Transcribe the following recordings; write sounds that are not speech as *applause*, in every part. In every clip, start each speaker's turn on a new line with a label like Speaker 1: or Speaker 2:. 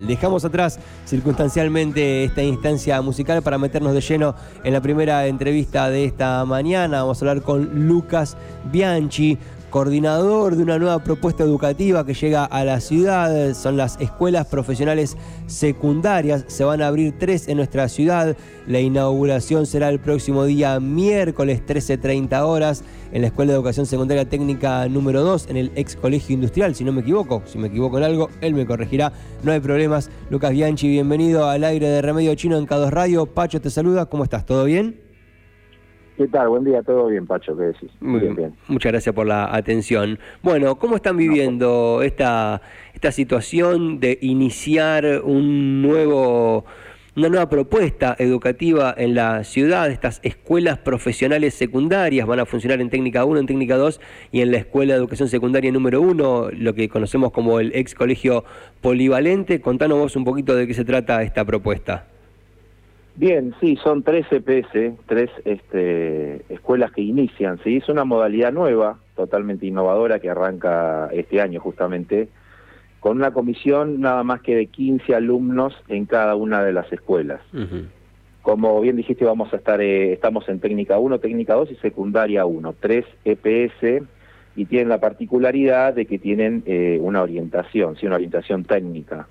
Speaker 1: Dejamos atrás circunstancialmente esta instancia musical para meternos de lleno en la primera entrevista de esta mañana. Vamos a hablar con Lucas Bianchi, coordinador de una nueva propuesta educativa que llega a la ciudad. Son las escuelas profesionales secundarias. Se van a abrir tres en nuestra ciudad. La inauguración será el próximo día miércoles 13.30 horas en la Escuela de Educación Secundaria Técnica número 2 en el ex Colegio Industrial, si no me equivoco. Si me equivoco en algo, él me corregirá. No hay problemas. Lucas Bianchi, bienvenido al aire de Remedio Chino en K2 Radio. Pacho te saluda. ¿Cómo estás? ¿Todo bien?
Speaker 2: ¿Qué tal? Buen día, todo bien, Pacho, ¿qué decís?
Speaker 1: Muy bien, Muchas gracias por la atención. Bueno, ¿cómo están viviendo esta, esta situación de iniciar un nuevo, una nueva propuesta educativa en la ciudad? Estas escuelas profesionales secundarias van a funcionar en técnica 1, en técnica 2 y en la escuela de educación secundaria número 1, lo que conocemos como el ex colegio polivalente. Contanos vos un poquito de qué se trata esta propuesta.
Speaker 2: Bien, sí, son tres EPS, tres este, escuelas que inician, ¿sí? Es una modalidad nueva, totalmente innovadora, que arranca este año justamente, con una comisión nada más que de 15 alumnos en cada una de las escuelas. Como bien dijiste, vamos a estar, eh, estamos en técnica 1, técnica 2 y secundaria 1, tres EPS, y tienen la particularidad de que tienen eh, una orientación, ¿sí? una orientación técnica.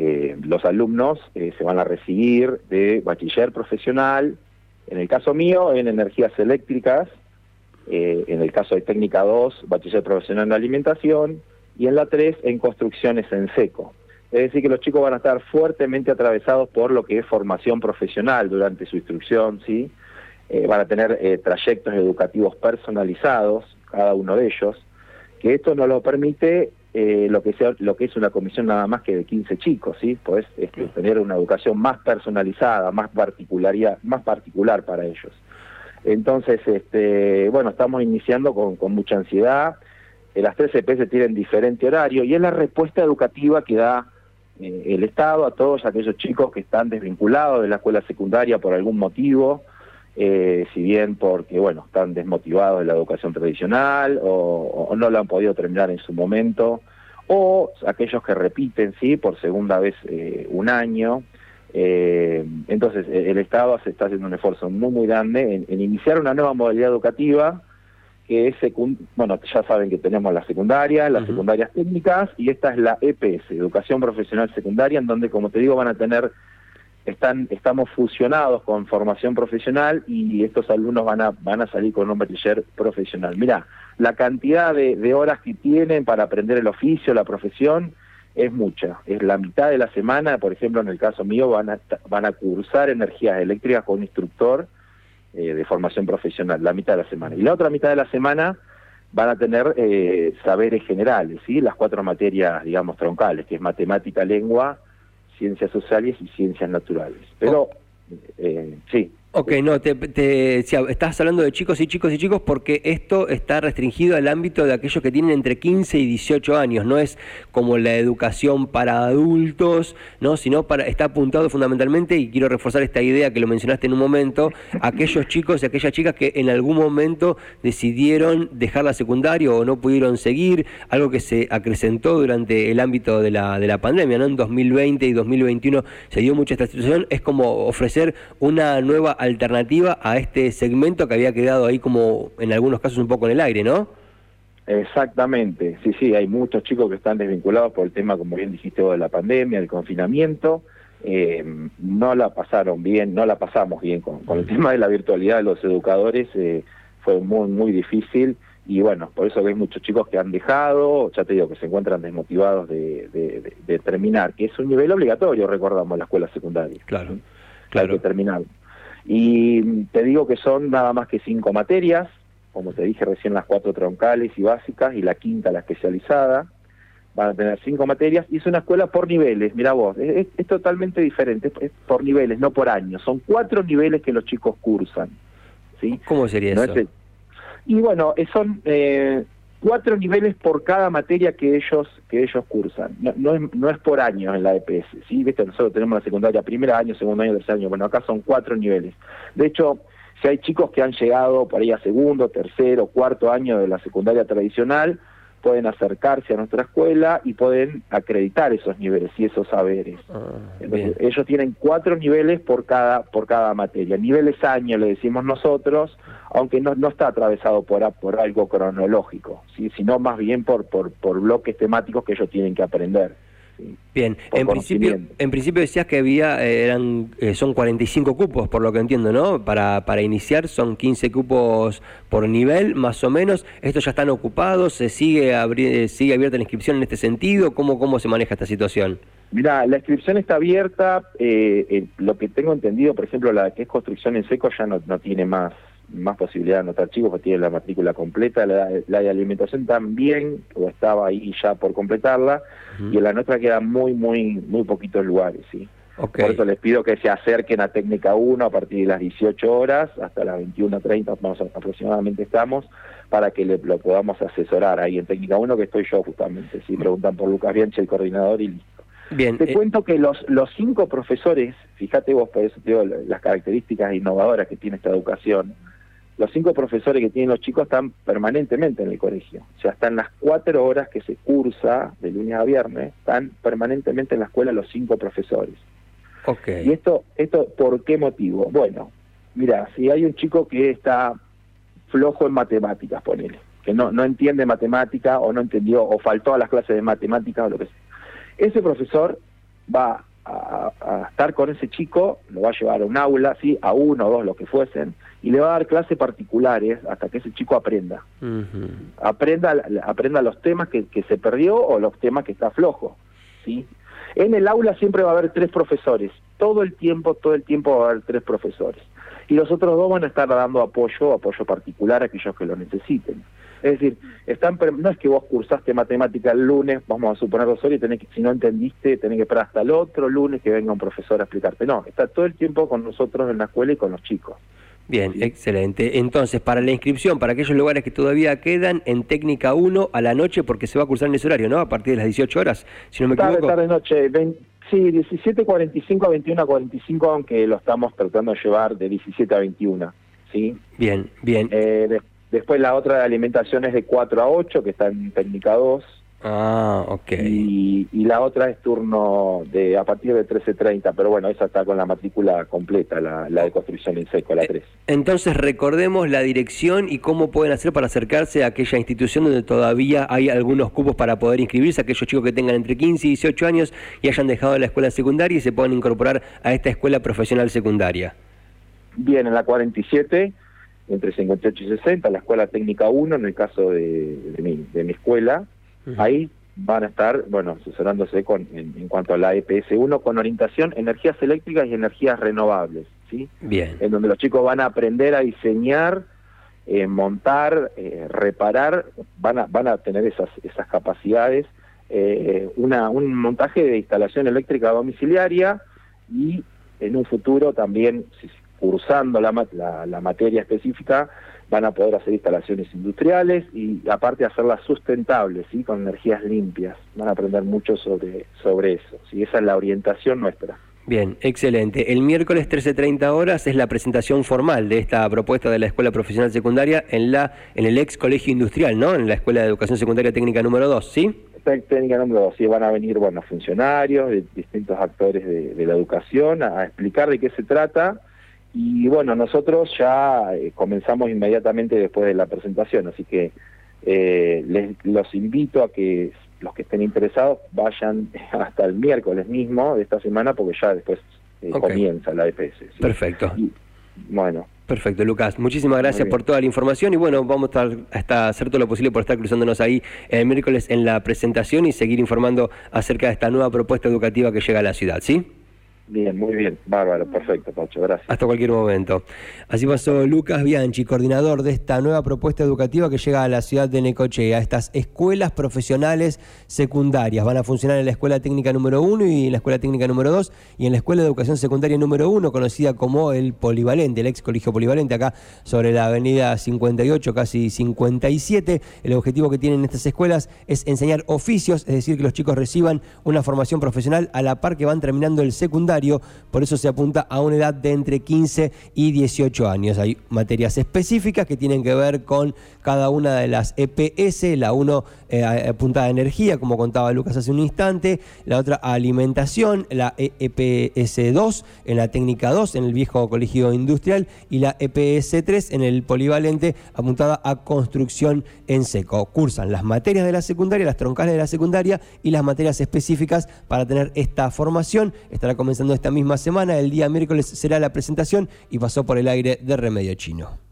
Speaker 2: Eh, los alumnos eh, se van a recibir de bachiller profesional, en el caso mío, en energías eléctricas, eh, en el caso de técnica 2, bachiller profesional en alimentación, y en la 3, en construcciones en seco. Es decir, que los chicos van a estar fuertemente atravesados por lo que es formación profesional durante su instrucción, ¿sí? van a tener trayectos educativos personalizados, cada uno de ellos, que esto nos lo permite eh, lo que sea, lo que es una comisión nada más que de 15 chicos, ¿sí? Podés este, tener una educación más personalizada, más particularidad, más particular para ellos. Entonces, este, bueno, estamos iniciando con, con mucha ansiedad. Eh, las tres EPS tienen diferente horario y es la respuesta educativa que da eh, el Estado a todos aquellos chicos que están desvinculados de la escuela secundaria por algún motivo, eh, si bien porque, bueno, están desmotivados de la educación tradicional o, no lo han podido terminar en su momento, o aquellos que repiten, sí, por segunda vez eh, un año. Eh, entonces, el Estado se está haciendo un esfuerzo muy, muy grande en, iniciar una nueva modalidad educativa que es, bueno, ya saben que tenemos la secundaria, las secundarias técnicas, y esta es la EPS, Educación Profesional Secundaria, en donde, como te digo, van a tener están, estamos fusionados con formación profesional y estos alumnos van a, van a salir con un bachiller profesional. Mira, la cantidad de, horas que tienen para aprender el oficio, la profesión, es mucha. Es la mitad de la semana, por ejemplo, en el caso mío, van a, van a cursar energías eléctricas con un instructor eh, de formación profesional, la mitad de la semana. Y la otra mitad de la semana van a tener eh, saberes generales, ¿sí? las cuatro materias, digamos, troncales, que es matemática, lengua, ciencias sociales y ciencias naturales. Pero, eh, sí,
Speaker 1: Ok, no, te, te, estás hablando de chicos y chicos y chicos porque esto está restringido al ámbito de aquellos que tienen entre 15 y 18 años, no es como la educación para adultos, no, sino para está apuntado fundamentalmente y quiero reforzar esta idea que lo mencionaste en un momento, aquellos chicos y aquellas chicas que en algún momento decidieron dejar la secundaria o no pudieron seguir, algo que se acrecentó durante el ámbito de la de la pandemia, ¿no? En 2020 y 2021 se dio mucha esta situación, es como ofrecer una nueva alternativa a este segmento que había quedado ahí como en algunos casos un poco en el aire, ¿no?
Speaker 2: Exactamente, sí, sí, hay muchos chicos que están desvinculados por el tema, como bien dijiste vos, de la pandemia, del confinamiento, eh, no la pasaron bien, no la pasamos bien con, el tema de la virtualidad de los educadores, eh, fue muy, muy difícil y bueno, por eso hay muchos chicos que han dejado, ya te digo, que se encuentran desmotivados de, de, terminar, que es un nivel obligatorio, recordamos, la escuela secundaria.
Speaker 1: Claro, claro.
Speaker 2: que terminar. Y te digo que son nada más que cinco materias, como te dije recién las cuatro troncales y básicas y la quinta la especializada. Van a tener cinco materias y es una escuela por niveles, mira vos, es, totalmente diferente, es por niveles, no por años. Son cuatro niveles que los chicos cursan. ¿sí?
Speaker 1: ¿Cómo sería eso?
Speaker 2: y bueno, son eh, cuatro niveles por cada materia que ellos que ellos cursan. No, no, es, no es por año en la EPS, ¿sí? ¿Viste? Nosotros tenemos la secundaria primer año, segundo año, tercer año. Bueno, acá son cuatro niveles. De hecho, si hay chicos que han llegado por ahí a segundo, tercero, cuarto año de la secundaria tradicional, pueden acercarse a nuestra escuela y pueden acreditar esos niveles y esos saberes. Ah, ellos tienen cuatro niveles por cada, por cada materia. Niveles año le decimos nosotros, aunque no, no está atravesado por, por algo cronológico, ¿sí? sino más bien por, por, por bloques temáticos que ellos tienen que aprender.
Speaker 1: Bien, en principio, en principio decías que había, eh, eran, eh, son 45 cupos, por lo que entiendo, ¿no? Para, para iniciar son 15 cupos por nivel, más o menos. ¿Estos ya están ocupados? ¿Se sigue, eh, sigue abierta la inscripción en este sentido? ¿Cómo, cómo se maneja esta situación?
Speaker 2: Mira, la inscripción está abierta. lo que tengo entendido, por ejemplo, la que es construcción en seco ya no, no tiene más más posibilidad de anotar chicos, porque tiene la matrícula completa, la, de alimentación también, o estaba ahí ya por completarla, y en la nuestra quedan muy, muy, muy poquitos lugares, ¿sí? Por eso les pido que se acerquen a Técnica 1 a partir de las 18 horas, hasta las 21.30 más aproximadamente estamos, para que le, lo podamos asesorar ahí en Técnica 1, que estoy yo justamente, si preguntan por Lucas Bianchi, el coordinador, y listo. Bien, te eh, cuento que los, los cinco profesores, fíjate vos, por eso te digo las características innovadoras que tiene esta educación, los cinco profesores que tienen los chicos están permanentemente en el colegio. O sea, están las cuatro horas que se cursa de lunes a viernes, están permanentemente en la escuela los cinco profesores. Okay. ¿Y esto, esto por qué motivo? Bueno, mira, si hay un chico que está flojo en matemáticas, ponele, que no, no entiende matemática o no entendió o faltó a las clases de matemáticas o lo que sea, ese profesor va a, estar con ese chico, lo va a llevar a un aula, ¿sí? a uno o dos, lo que fuesen, y le va a dar clases particulares hasta que ese chico aprenda. aprenda, aprenda los temas que, que, se perdió o los temas que está flojo. ¿sí? En el aula siempre va a haber tres profesores, todo el tiempo, todo el tiempo va a haber tres profesores. Y los otros dos van a estar dando apoyo, apoyo particular a aquellos que lo necesiten. Es decir, están, no es que vos cursaste matemática el lunes, vamos a suponer dos horas, y tenés que, si no entendiste, tenés que esperar hasta el otro lunes que venga un profesor a explicarte. No, está todo el tiempo con nosotros en la escuela y con los chicos.
Speaker 1: Bien, excelente. Entonces, para la inscripción, para aquellos lugares que todavía quedan, en técnica 1 a la noche, porque se va a cursar en ese horario, ¿no? A partir de las 18 horas, si no me
Speaker 2: equivoco. Tarde, tarde, noche. sí, 17.45 a 21.45, aunque lo estamos tratando de llevar de 17 a 21. ¿sí?
Speaker 1: Bien, bien.
Speaker 2: Eh, Después la otra de alimentación es de 4 a 8, que está en técnica 2.
Speaker 1: Ah, ok.
Speaker 2: Y, la otra es turno de a partir de 13.30, pero bueno, esa está con la matrícula completa, la, de construcción en seco, la 3. Eh,
Speaker 1: entonces recordemos la dirección y cómo pueden hacer para acercarse a aquella institución donde todavía hay algunos cupos para poder inscribirse, aquellos chicos que tengan entre 15 y 18 años y hayan dejado la escuela secundaria y se puedan incorporar a esta escuela profesional secundaria.
Speaker 2: Bien, en la 47 entre 58 y 60, la Escuela Técnica 1, en el caso de, mi, de mi escuela, ahí van a estar, bueno, asesorándose con, en, cuanto a la EPS 1 con orientación energías eléctricas y energías renovables, ¿sí?
Speaker 1: Bien.
Speaker 2: En donde los chicos van a aprender a diseñar, eh, montar, eh, reparar, van a, van a tener esas, esas capacidades, eh, una, un montaje de instalación eléctrica domiciliaria y en un futuro también, si cursando la, la, materia específica van a poder hacer instalaciones industriales y aparte hacerlas sustentables, ¿sí? con energías limpias. Van a aprender mucho sobre, sobre eso. ¿sí? Esa es la orientación nuestra.
Speaker 1: Bien, excelente. El miércoles 13.30 horas es la presentación formal de esta propuesta de la Escuela Profesional Secundaria en, la, en el ex Colegio Industrial, ¿no? En la Escuela de Educación Secundaria Técnica número 2, ¿sí?
Speaker 2: Técnica número 2, sí, van a venir, bueno, funcionarios, distintos actores de, de la educación a explicar de qué se trata y bueno, nosotros ya eh, comenzamos inmediatamente después de la presentación, así que eh, les, los invito a que los que estén interesados vayan *laughs* hasta el miércoles mismo de esta semana porque ya después eh, comienza la EPS.
Speaker 1: Perfecto.
Speaker 2: bueno.
Speaker 1: Perfecto, Lucas. Muchísimas gracias por toda la información y bueno, vamos a estar hasta hacer todo lo posible por estar cruzándonos ahí el miércoles en la presentación y seguir informando acerca de esta nueva propuesta educativa que llega a la ciudad, ¿sí?
Speaker 2: Bien, muy bien, bárbaro, perfecto, Pacho, gracias.
Speaker 1: Hasta cualquier momento. Así pasó Lucas Bianchi, coordinador de esta nueva propuesta educativa que llega a la ciudad de Necochea, estas escuelas profesionales secundarias. Van a funcionar en la Escuela Técnica número 1 y en la Escuela Técnica número 2 y en la Escuela de Educación Secundaria número 1, conocida como el Polivalente, el ex colegio Polivalente, acá sobre la avenida 58, casi 57. El objetivo que tienen estas escuelas es enseñar oficios, es decir, que los chicos reciban una formación profesional a la par que van terminando el secundario por eso se apunta a una edad de entre 15 y 18 años. Hay materias específicas que tienen que ver con cada una de las EPS, la uno eh, apuntada a energía, como contaba Lucas hace un instante, la otra a alimentación, la EPS 2 en la técnica 2 en el viejo colegio industrial y la EPS 3 en el polivalente apuntada a construcción en seco. Cursan las materias de la secundaria, las troncales de la secundaria y las materias específicas para tener esta formación. Estará comenzando esta misma semana, el día miércoles será la presentación y pasó por el aire de Remedio Chino.